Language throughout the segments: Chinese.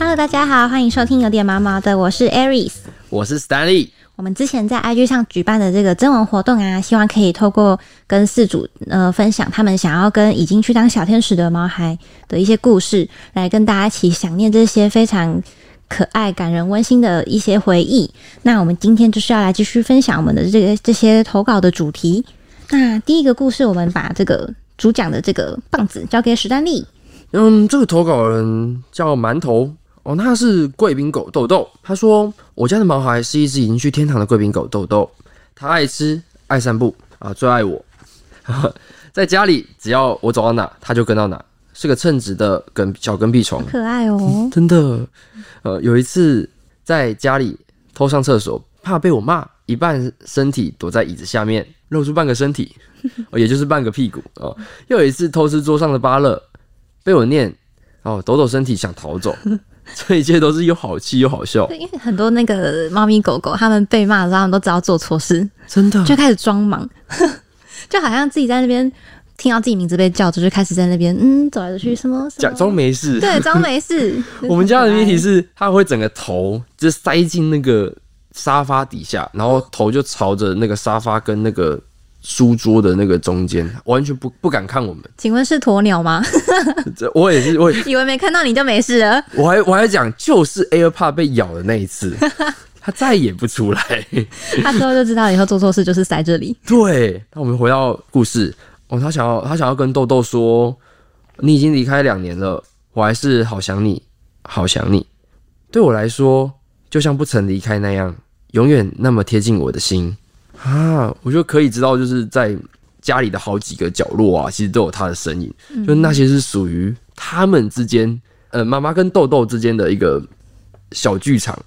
Hello，大家好，欢迎收听有点毛毛的，我是 Aries。我是 Stanley。我们之前在 IG 上举办的这个征文活动啊，希望可以透过跟四组呃分享他们想要跟已经去当小天使的毛孩的一些故事，来跟大家一起想念这些非常可爱、感人、温馨的一些回忆。那我们今天就是要来继续分享我们的这个这些投稿的主题。那第一个故事，我们把这个主讲的这个棒子交给史丹利。嗯，这个投稿人叫馒头哦，那是贵宾狗豆豆。他说：“我家的毛孩是一只已经去天堂的贵宾狗豆豆，它爱吃、爱散步啊，最爱我。在家里，只要我走到哪，它就跟到哪，是个称职的跟小跟屁虫，可爱哦。真的。呃，有一次在家里偷上厕所，怕被我骂，一半身体躲在椅子下面，露出半个身体，哦，也就是半个屁股哦。又有一次偷吃桌上的芭乐。”被我念哦，抖抖身体想逃走，这一切都是又好气又好笑。因为很多那个猫咪狗狗，他们被骂的时候，他们都知道做错事，真的就开始装忙，就好像自己在那边听到自己名字被叫着，就开始在那边嗯走来走去，什么假装没事，对，装没事。我们家的谜题是，它会整个头就塞进那个沙发底下，然后头就朝着那个沙发跟那个。书桌的那个中间，完全不不敢看我们。请问是鸵鸟吗？这我也是，我 以为没看到你就没事了。我还我还讲，就是 AirPod 被咬的那一次，他再也不出来。他之后就知道以后做错事就是塞这里。对，那我们回到故事哦，他想要他想要跟豆豆说，你已经离开两年了，我还是好想你，好想你。对我来说，就像不曾离开那样，永远那么贴近我的心。啊，我就可以知道，就是在家里的好几个角落啊，其实都有他的身影。就那些是属于他们之间，呃，妈妈跟豆豆之间的一个小剧场，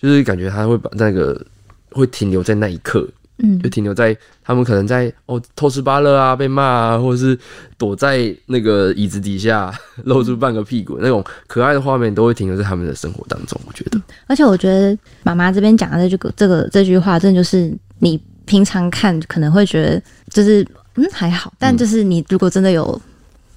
就是感觉他会把那个会停留在那一刻，嗯，就停留在他们可能在哦偷吃芭乐啊，被骂啊，或者是躲在那个椅子底下 露出半个屁股那种可爱的画面，都会停留在他们的生活当中。我觉得，而且我觉得妈妈这边讲的这句这个这句话，真的就是。你平常看可能会觉得就是嗯还好，但就是你如果真的有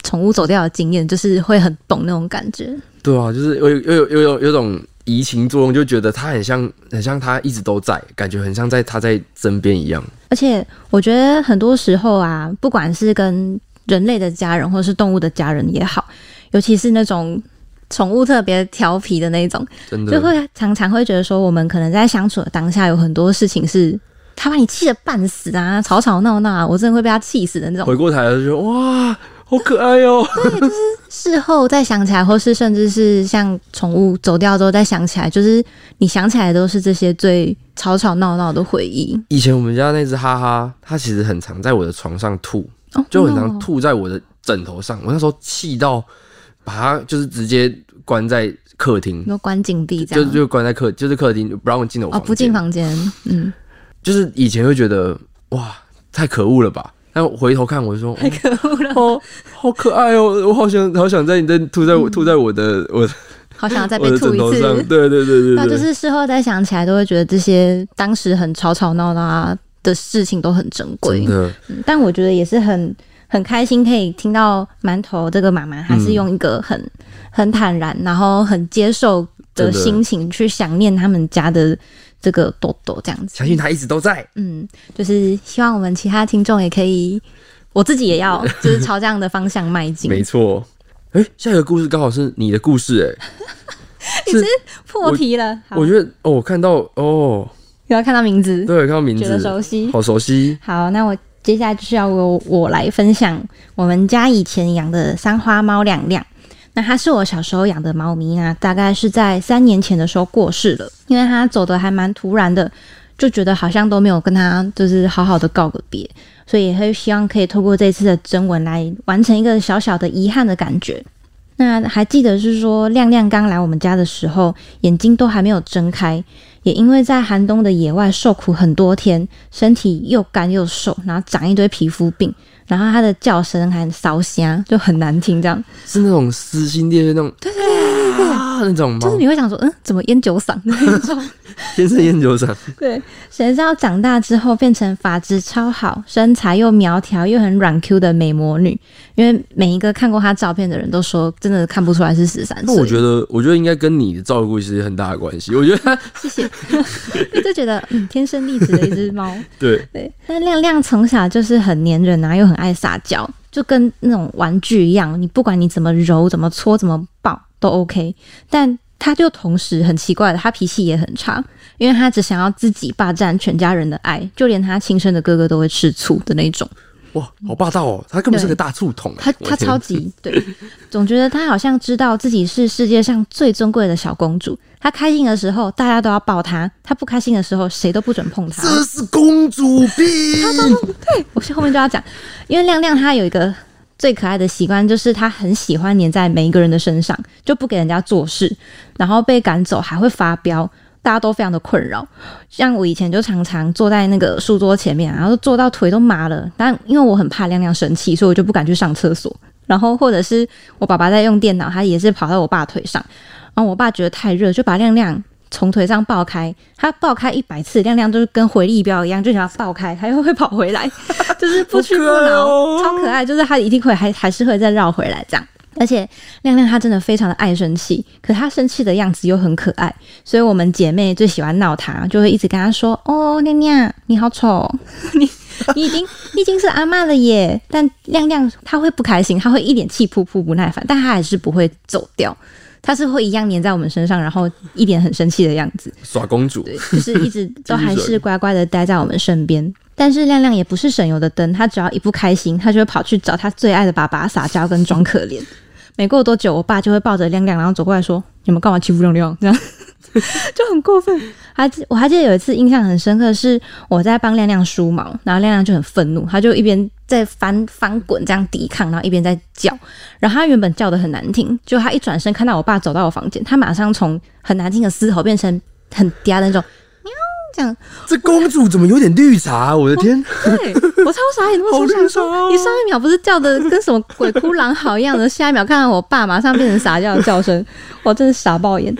宠物走掉的经验，就是会很懂那种感觉。对啊，就是有有有有有有种移情作用，就觉得它很像很像它一直都在，感觉很像在它在身边一样。而且我觉得很多时候啊，不管是跟人类的家人或者是动物的家人也好，尤其是那种宠物特别调皮的那种，真的就会常常会觉得说，我们可能在相处的当下有很多事情是。他把你气得半死啊，吵吵闹闹，我真的会被他气死的那种。回过头来就觉得哇，好可爱哦。对，就是事后再想起来，或是甚至是像宠物走掉之后再想起来，就是你想起来都是这些最吵吵闹闹的回忆。以前我们家那只哈哈，它其实很常在我的床上吐，就很常吐在我的枕头上。我那时候气到把它就是直接关在客厅，都关紧闭，这样就就关在客，就是客厅不让我进我房间，不进房间，嗯。就是以前会觉得哇太可恶了吧，但回头看我就说 太可恶了。哦，好可爱哦，我好想好想在你在吐在我吐在我的我，好想要再被吐一次，对对对对，那就是事后再想起来都会觉得这些当时很吵吵闹闹的事情都很珍贵，但我觉得也是很很开心可以听到馒头这个妈妈她是用一个很很坦然然后很接受的。心情去想念他们家的。这个豆豆这样子，相信他一直都在。嗯，就是希望我们其他听众也可以，我自己也要，就是朝这样的方向迈进。没错。哎，下一个故事刚好是你的故事，哎，是破题了。我觉得哦，我看到哦，有要看到名字，对，看到名字，觉得熟悉，好熟悉。好，那我接下来就是要由我来分享我们家以前养的三花猫亮亮。那它是我小时候养的猫咪啊，大概是在三年前的时候过世了，因为它走的还蛮突然的，就觉得好像都没有跟它就是好好的告个别，所以会希望可以透过这次的征文来完成一个小小的遗憾的感觉。那还记得是说亮亮刚来我们家的时候，眼睛都还没有睁开，也因为在寒冬的野外受苦很多天，身体又干又瘦，然后长一堆皮肤病。然后它的叫声还烧香，就很难听，这样。是那种撕心裂肺那种，对对对，啊那种猫，就是你会想说，嗯，怎么烟酒嗓的 那种？天生烟酒嗓，对，谁知道长大之后变成发质超好、身材又苗条又很软 Q 的美魔女。因为每一个看过她照片的人都说，真的看不出来是十三岁。那我觉得，我觉得应该跟你的照顾其实很大的关系。我觉得它，谢谢，就觉得嗯，天生丽质的一只猫。对，对，那亮亮从小就是很粘人啊，又很爱撒娇，就跟那种玩具一样，你不管你怎么揉、怎么搓、怎么抱都 OK。但他就同时很奇怪的，他脾气也很差，因为他只想要自己霸占全家人的爱，就连他亲生的哥哥都会吃醋的那种。哇，好霸道哦！他根本是个大醋桶欸。他他超级对，总觉得他好像知道自己是世界上最尊贵的小公主。他开心的时候，大家都要抱他；他不开心的时候，谁都不准碰他。这是公主病。他对我是后面就要讲，因为亮亮他有一个最可爱的习惯，就是他很喜欢黏在每一个人的身上，就不给人家做事，然后被赶走还会发飙，大家都非常的困扰。像我以前就常常坐在那个书桌前面，然后坐到腿都麻了，但因为我很怕亮亮生气，所以我就不敢去上厕所。然后或者是我爸爸在用电脑，他也是跑到我爸腿上，然后我爸觉得太热，就把亮亮从腿上爆开，他爆开一百次，亮亮就是跟回力镖一样，就想要爆开，他又会跑回来，就是不屈不挠，哦超可爱。就是他一定会还还是会再绕回来这样。而且亮亮他真的非常的爱生气，可他生气的样子又很可爱，所以我们姐妹最喜欢闹他，就会一直跟他说：“哦，亮亮你好丑哦，你你已经你已经是阿嬷了耶。”但亮亮他会不开心，他会一脸气扑扑不耐烦，但他还是不会走掉，他是会一样黏在我们身上，然后一脸很生气的样子。耍公主，对，就是一直都还是乖乖的待在我们身边。但是亮亮也不是省油的灯，他只要一不开心，他就会跑去找他最爱的爸爸撒娇跟装可怜。没过多久，我爸就会抱着亮亮，然后走过来说：“你们干嘛欺负亮亮？”这样 就很过分。还记我还记得有一次印象很深刻，是我在帮亮亮梳毛，然后亮亮就很愤怒，他就一边在翻翻滚这样抵抗，然后一边在叫。然后他原本叫的很难听，就他一转身看到我爸走到我房间，他马上从很难听的嘶吼变成很嗲的那种喵这样。这公主怎么有点绿茶啊？我的天，对我超傻眼，我好想说，绿茶哦你上一秒不是叫的跟什么鬼哭狼嚎一样的，下一秒看到我爸马上变成傻叫的叫声，我真是傻爆眼。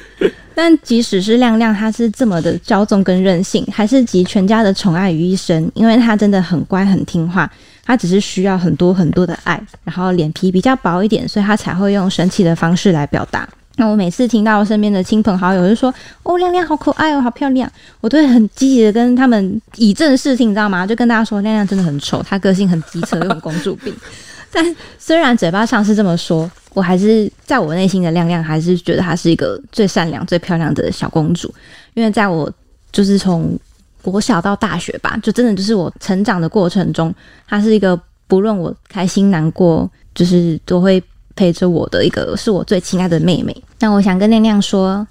但即使是亮亮，他是这么的骄纵跟任性，还是集全家的宠爱于一身，因为他真的很乖很听话，他只是需要很多很多的爱，然后脸皮比较薄一点，所以他才会用神奇的方式来表达。那我每次听到身边的亲朋好友就说：“哦，亮亮好可爱哦，好漂亮。”我都会很积极的跟他们以正视听，你知道吗？就跟大家说，亮亮真的很丑，他个性很机车，又很公主病。但虽然嘴巴上是这么说，我还是在我内心的亮亮，还是觉得她是一个最善良、最漂亮的小公主。因为在我就是从国小到大学吧，就真的就是我成长的过程中，她是一个不论我开心难过，就是都会陪着我的一个，是我最亲爱的妹妹。那我想跟亮亮说，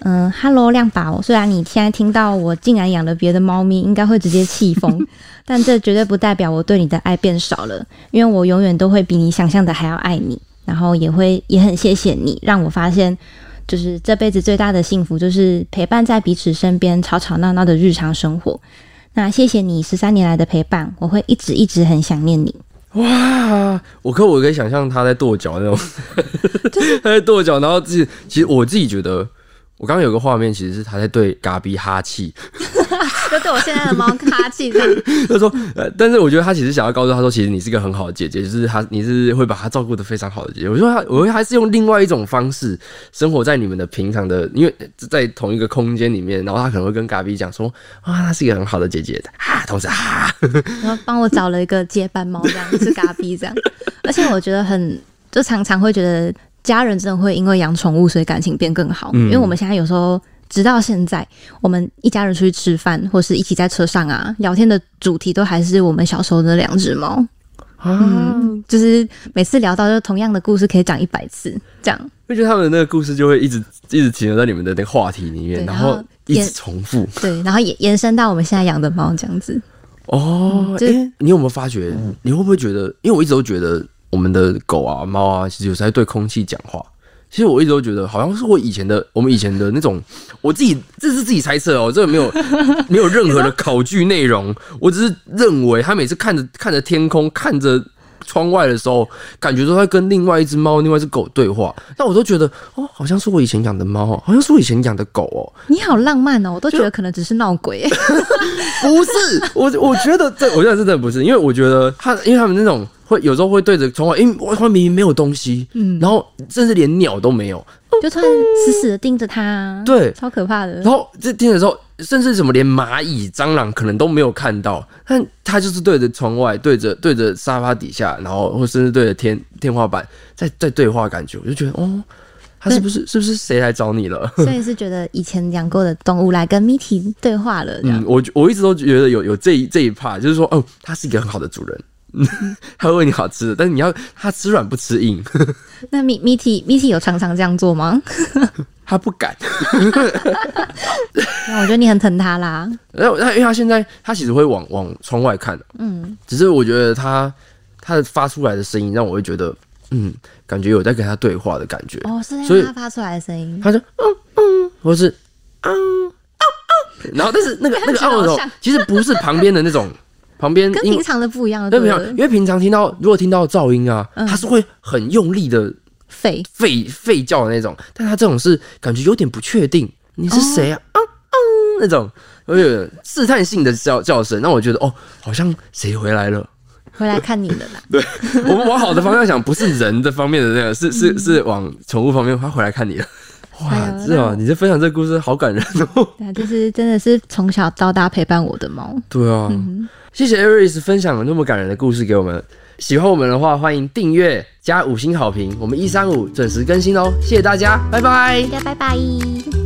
嗯哈喽，亮宝。虽然你现在听到我竟然养了别的猫咪，应该会直接气疯，但这绝对不代表我对你的爱变少了，因为我永远都会比你想象的还要爱你，然后也会也很谢谢你，让我发现。就是这辈子最大的幸福，就是陪伴在彼此身边，吵吵闹闹的日常生活。那谢谢你十三年来的陪伴，我会一直一直很想念你。哇！我可我可以想象他在跺脚那种，他在跺脚，然后自己其实我自己觉得，我刚刚有个画面，其实是他在对嘎比哈气。就对我现在的猫哈气这样。他说，呃，但是我觉得他其实想要告诉他说，其实你是一个很好的姐姐，就是他你是会把他照顾的非常好的姐姐。我说他，我会还是用另外一种方式生活在你们的平常的，因为在同一个空间里面，然后他可能会跟嘎比讲说，啊，她是一个很好的姐姐的，啊，同时啊，然 后帮我找了一个接班猫，这样是嘎比这样。而且我觉得很，就常常会觉得家人真的会因为养宠物，所以感情变更好。嗯因为我们现在有时候。直到现在，我们一家人出去吃饭，或是一起在车上啊，聊天的主题都还是我们小时候的两只猫。啊，就是每次聊到就同样的故事，可以讲一百次，这样。我觉得他们的那个故事就会一直一直停留在你们的那个话题里面，然后后一直重复。对，然后延延伸到我们现在养的猫这样子。哦，就诶你有没有发觉？你会不会觉得？因为我一直都觉得我们的狗啊、猫啊，其实有时候在对空气讲话。其实我一直都觉得，好像是我以前的，我们以前的那种，我自己这是自己猜测哦，这个没有 没有任何的考据内容，我只是认为他每次看着看着天空，看着窗外的时候，感觉都在跟另外一只猫、另外一只狗对话。那我都觉得，哦，好像是我以前养的猫哦，好像是我以前养的狗哦。你好浪漫哦，我都觉得可能只是闹鬼。不是，我我觉得这，我觉得真的不是，因为我觉得它，因为他们那种会有时候会对着窗外，因为外面明明没有东西，嗯，然后甚至连鸟都没有，就突然死死的盯着它，对，超可怕的。然后这盯着时候，甚至什么连蚂蚁、蟑螂可能都没有看到，但它就是对着窗外，对着对着沙发底下，然后或甚至对着天天花板在在对话，感觉我就觉得哦。他是不是是不是谁来找你了？所以是觉得以前养过的动物来跟 Mitty 对话了。嗯，我我一直都觉得有有这一这一 part，就是说，哦，他是一个很好的主人，他会喂你好吃的，但是你要他吃软不吃硬。那 Mitty Mitty 有常常这样做吗？他不敢。那我觉得你很疼他啦。那那因为他现在他其实会往往窗外看，嗯，只是我觉得他他的发出来的声音让我会觉得。嗯，感觉有在跟他对话的感觉哦，是所以他发出来的声音，他说嗯嗯，或是嗯嗯嗯，然后但是那个那个嗯的时候，其实不是旁边的那种，旁边跟平常的不一样，对不对？因为平常听到如果听到噪音啊，它是会很用力的吠吠吠叫的那种，但它这种是感觉有点不确定，你是谁啊？嗯嗯，那种有点试探性的叫叫声，让我觉得哦，好像谁回来了。回来看你的啦。对，我们往好的方向想，不是人的方面的那个，是是是往宠物方面，他回来看你了。哇，是啊，你这分享这个故事好感人哦。对，就是真的是从小到大陪伴我的猫。对啊，谢谢 Aris 分享了那么感人的故事给我们。喜欢我们的话，欢迎订阅加五星好评。我们一三五准时更新哦，谢谢大家，拜拜，大家拜拜。